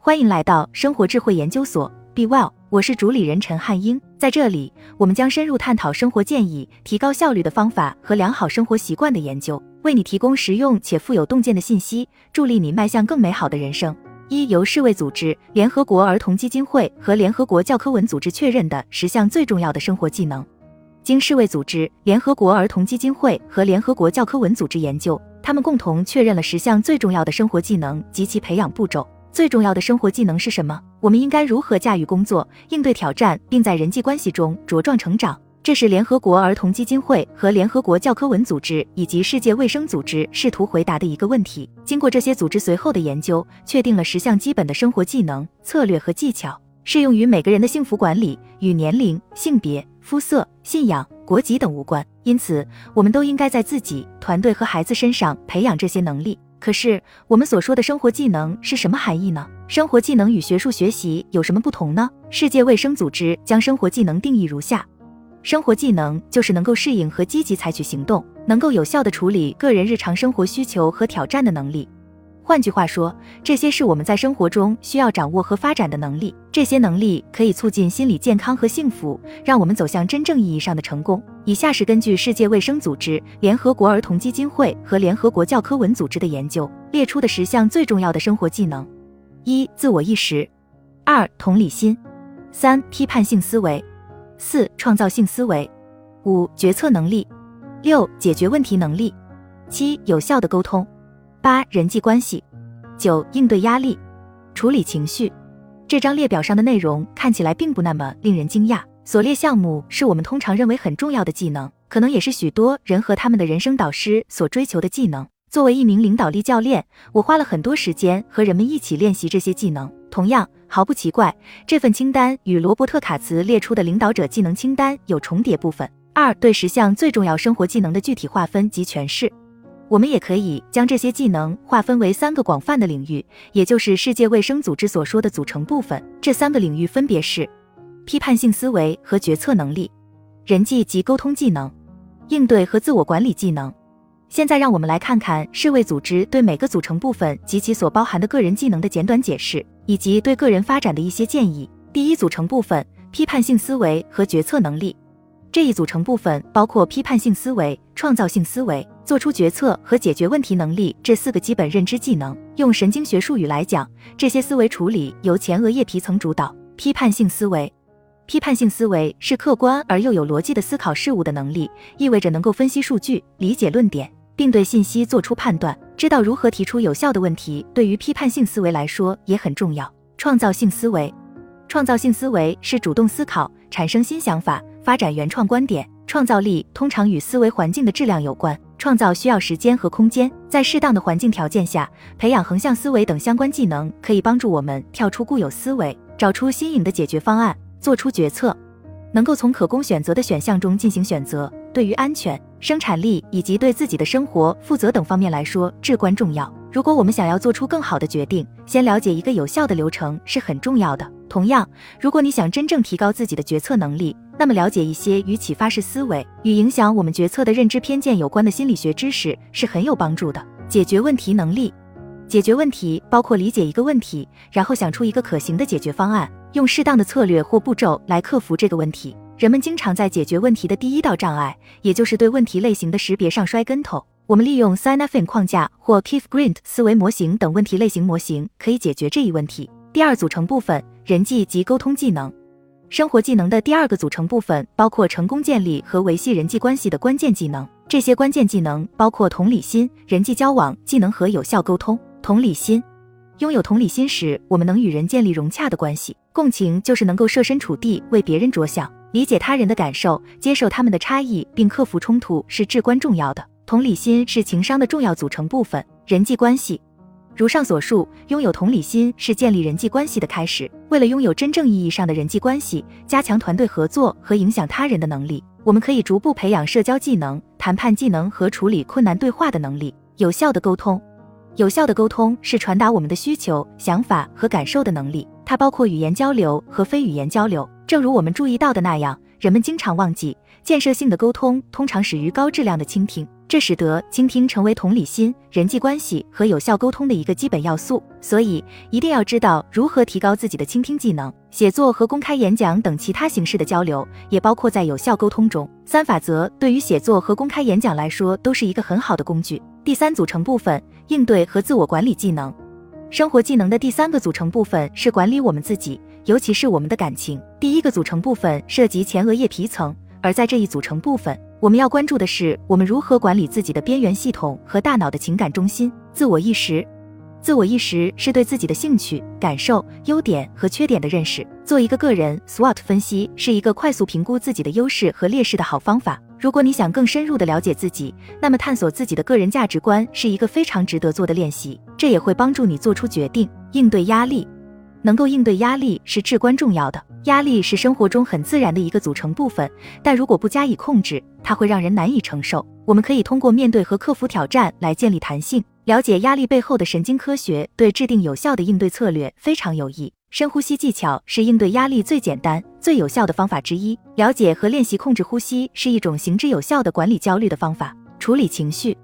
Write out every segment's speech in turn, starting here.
欢迎来到生活智慧研究所，Be Well，我是主理人陈汉英。在这里，我们将深入探讨生活建议、提高效率的方法和良好生活习惯的研究，为你提供实用且富有洞见的信息，助力你迈向更美好的人生。一由世卫组织、联合国儿童基金会和联合国教科文组织确认的十项最重要的生活技能。经世卫组织、联合国儿童基金会和联合国教科文组织研究。他们共同确认了十项最重要的生活技能及其培养步骤。最重要的生活技能是什么？我们应该如何驾驭工作、应对挑战，并在人际关系中茁壮成长？这是联合国儿童基金会和联合国教科文组织以及世界卫生组织试图回答的一个问题。经过这些组织随后的研究，确定了十项基本的生活技能、策略和技巧，适用于每个人的幸福管理，与年龄、性别、肤色、信仰。国籍等无关，因此我们都应该在自己、团队和孩子身上培养这些能力。可是，我们所说的生活技能是什么含义呢？生活技能与学术学习有什么不同呢？世界卫生组织将生活技能定义如下：生活技能就是能够适应和积极采取行动，能够有效地处理个人日常生活需求和挑战的能力。换句话说，这些是我们在生活中需要掌握和发展的能力。这些能力可以促进心理健康和幸福，让我们走向真正意义上的成功。以下是根据世界卫生组织、联合国儿童基金会和联合国教科文组织的研究列出的十项最重要的生活技能：一、自我意识；二、同理心；三、批判性思维；四、创造性思维；五、决策能力；六、解决问题能力；七、有效的沟通。八、人际关系；九、应对压力、处理情绪。这张列表上的内容看起来并不那么令人惊讶。所列项目是我们通常认为很重要的技能，可能也是许多人和他们的人生导师所追求的技能。作为一名领导力教练，我花了很多时间和人们一起练习这些技能。同样，毫不奇怪，这份清单与罗伯特·卡茨列出的领导者技能清单有重叠部分。二、对十项最重要生活技能的具体划分及诠释。我们也可以将这些技能划分为三个广泛的领域，也就是世界卫生组织所说的组成部分。这三个领域分别是批判性思维和决策能力、人际及沟通技能、应对和自我管理技能。现在让我们来看看世卫组织对每个组成部分及其所包含的个人技能的简短解释，以及对个人发展的一些建议。第一组成部分：批判性思维和决策能力。这一组成部分包括批判性思维、创造性思维、做出决策和解决问题能力这四个基本认知技能。用神经学术语来讲，这些思维处理由前额叶皮层主导。批判性思维，批判性思维是客观而又有逻辑的思考事物的能力，意味着能够分析数据、理解论点，并对信息做出判断，知道如何提出有效的问题。对于批判性思维来说也很重要。创造性思维，创造性思维是主动思考，产生新想法。发展原创观点，创造力通常与思维环境的质量有关。创造需要时间和空间，在适当的环境条件下，培养横向思维等相关技能，可以帮助我们跳出固有思维，找出新颖的解决方案，做出决策，能够从可供选择的选项中进行选择，对于安全、生产力以及对自己的生活负责等方面来说至关重要。如果我们想要做出更好的决定，先了解一个有效的流程是很重要的。同样，如果你想真正提高自己的决策能力，那么，了解一些与启发式思维与影响我们决策的认知偏见有关的心理学知识是很有帮助的。解决问题能力，解决问题包括理解一个问题，然后想出一个可行的解决方案，用适当的策略或步骤来克服这个问题。人们经常在解决问题的第一道障碍，也就是对问题类型的识别上摔跟头。我们利用 Synaphin 框架或 Keith Grant 思维模型等问题类型模型，可以解决这一问题。第二组成部分：人际及沟通技能。生活技能的第二个组成部分包括成功建立和维系人际关系的关键技能。这些关键技能包括同理心、人际交往技能和有效沟通。同理心，拥有同理心时，我们能与人建立融洽的关系。共情就是能够设身处地为别人着想，理解他人的感受，接受他们的差异，并克服冲突是至关重要的。同理心是情商的重要组成部分。人际关系。如上所述，拥有同理心是建立人际关系的开始。为了拥有真正意义上的人际关系，加强团队合作和影响他人的能力，我们可以逐步培养社交技能、谈判技能和处理困难对话的能力。有效的沟通，有效的沟通是传达我们的需求、想法和感受的能力。它包括语言交流和非语言交流。正如我们注意到的那样，人们经常忘记。建设性的沟通通常始于高质量的倾听。这使得倾听成为同理心、人际关系和有效沟通的一个基本要素。所以，一定要知道如何提高自己的倾听技能。写作和公开演讲等其他形式的交流，也包括在有效沟通中。三法则对于写作和公开演讲来说，都是一个很好的工具。第三组成部分：应对和自我管理技能。生活技能的第三个组成部分是管理我们自己，尤其是我们的感情。第一个组成部分涉及前额叶皮层，而在这一组成部分。我们要关注的是，我们如何管理自己的边缘系统和大脑的情感中心——自我意识。自我意识是对自己的兴趣、感受、优点和缺点的认识。做一个个人 SWOT 分析是一个快速评估自己的优势和劣势的好方法。如果你想更深入的了解自己，那么探索自己的个人价值观是一个非常值得做的练习。这也会帮助你做出决定，应对压力。能够应对压力是至关重要的。压力是生活中很自然的一个组成部分，但如果不加以控制，它会让人难以承受。我们可以通过面对和克服挑战来建立弹性。了解压力背后的神经科学，对制定有效的应对策略非常有益。深呼吸技巧是应对压力最简单、最有效的方法之一。了解和练习控制呼吸是一种行之有效的管理焦虑的方法。处理情绪，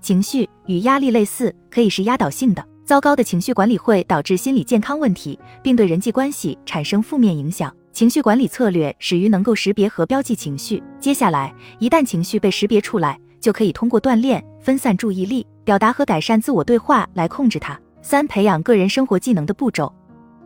情绪与压力类似，可以是压倒性的。糟糕的情绪管理会导致心理健康问题，并对人际关系产生负面影响。情绪管理策略始于能够识别和标记情绪。接下来，一旦情绪被识别出来，就可以通过锻炼、分散注意力、表达和改善自我对话来控制它。三、培养个人生活技能的步骤。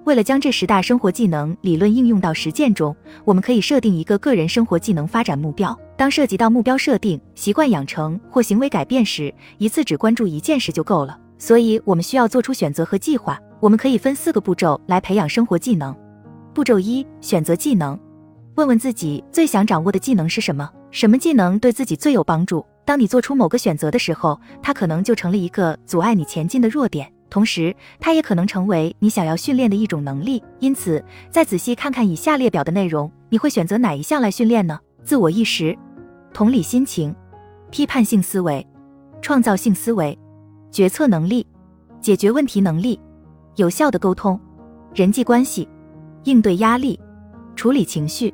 为了将这十大生活技能理论应用到实践中，我们可以设定一个个人生活技能发展目标。当涉及到目标设定、习惯养成或行为改变时，一次只关注一件事就够了。所以，我们需要做出选择和计划。我们可以分四个步骤来培养生活技能。步骤一：选择技能。问问自己最想掌握的技能是什么？什么技能对自己最有帮助？当你做出某个选择的时候，它可能就成了一个阻碍你前进的弱点，同时，它也可能成为你想要训练的一种能力。因此，再仔细看看以下列表的内容，你会选择哪一项来训练呢？自我意识、同理心情、批判性思维、创造性思维。决策能力、解决问题能力、有效的沟通、人际关系、应对压力、处理情绪。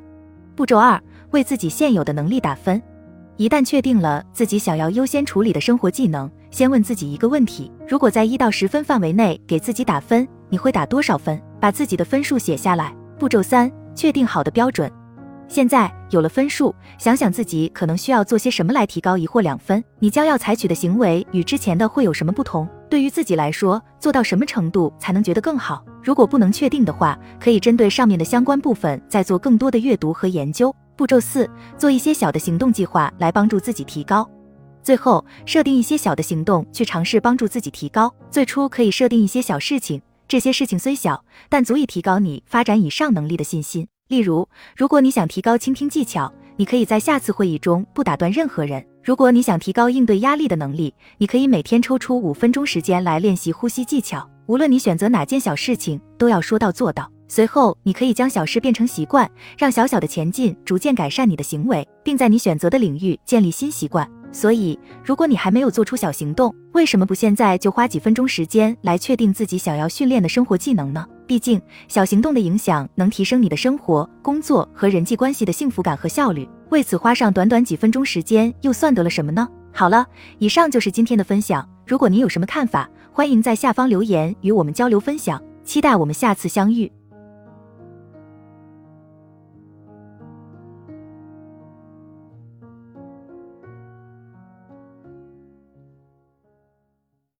步骤二：为自己现有的能力打分。一旦确定了自己想要优先处理的生活技能，先问自己一个问题：如果在一到十分范围内给自己打分，你会打多少分？把自己的分数写下来。步骤三：确定好的标准。现在有了分数，想想自己可能需要做些什么来提高一或两分。你将要采取的行为与之前的会有什么不同？对于自己来说，做到什么程度才能觉得更好？如果不能确定的话，可以针对上面的相关部分再做更多的阅读和研究。步骤四，做一些小的行动计划来帮助自己提高。最后，设定一些小的行动去尝试帮助自己提高。最初可以设定一些小事情，这些事情虽小，但足以提高你发展以上能力的信心。例如，如果你想提高倾听技巧，你可以在下次会议中不打断任何人；如果你想提高应对压力的能力，你可以每天抽出五分钟时间来练习呼吸技巧。无论你选择哪件小事情，都要说到做到。随后，你可以将小事变成习惯，让小小的前进逐渐改善你的行为，并在你选择的领域建立新习惯。所以，如果你还没有做出小行动，为什么不现在就花几分钟时间来确定自己想要训练的生活技能呢？毕竟，小行动的影响能提升你的生活、工作和人际关系的幸福感和效率。为此花上短短几分钟时间，又算得了什么呢？好了，以上就是今天的分享。如果您有什么看法，欢迎在下方留言与我们交流分享。期待我们下次相遇。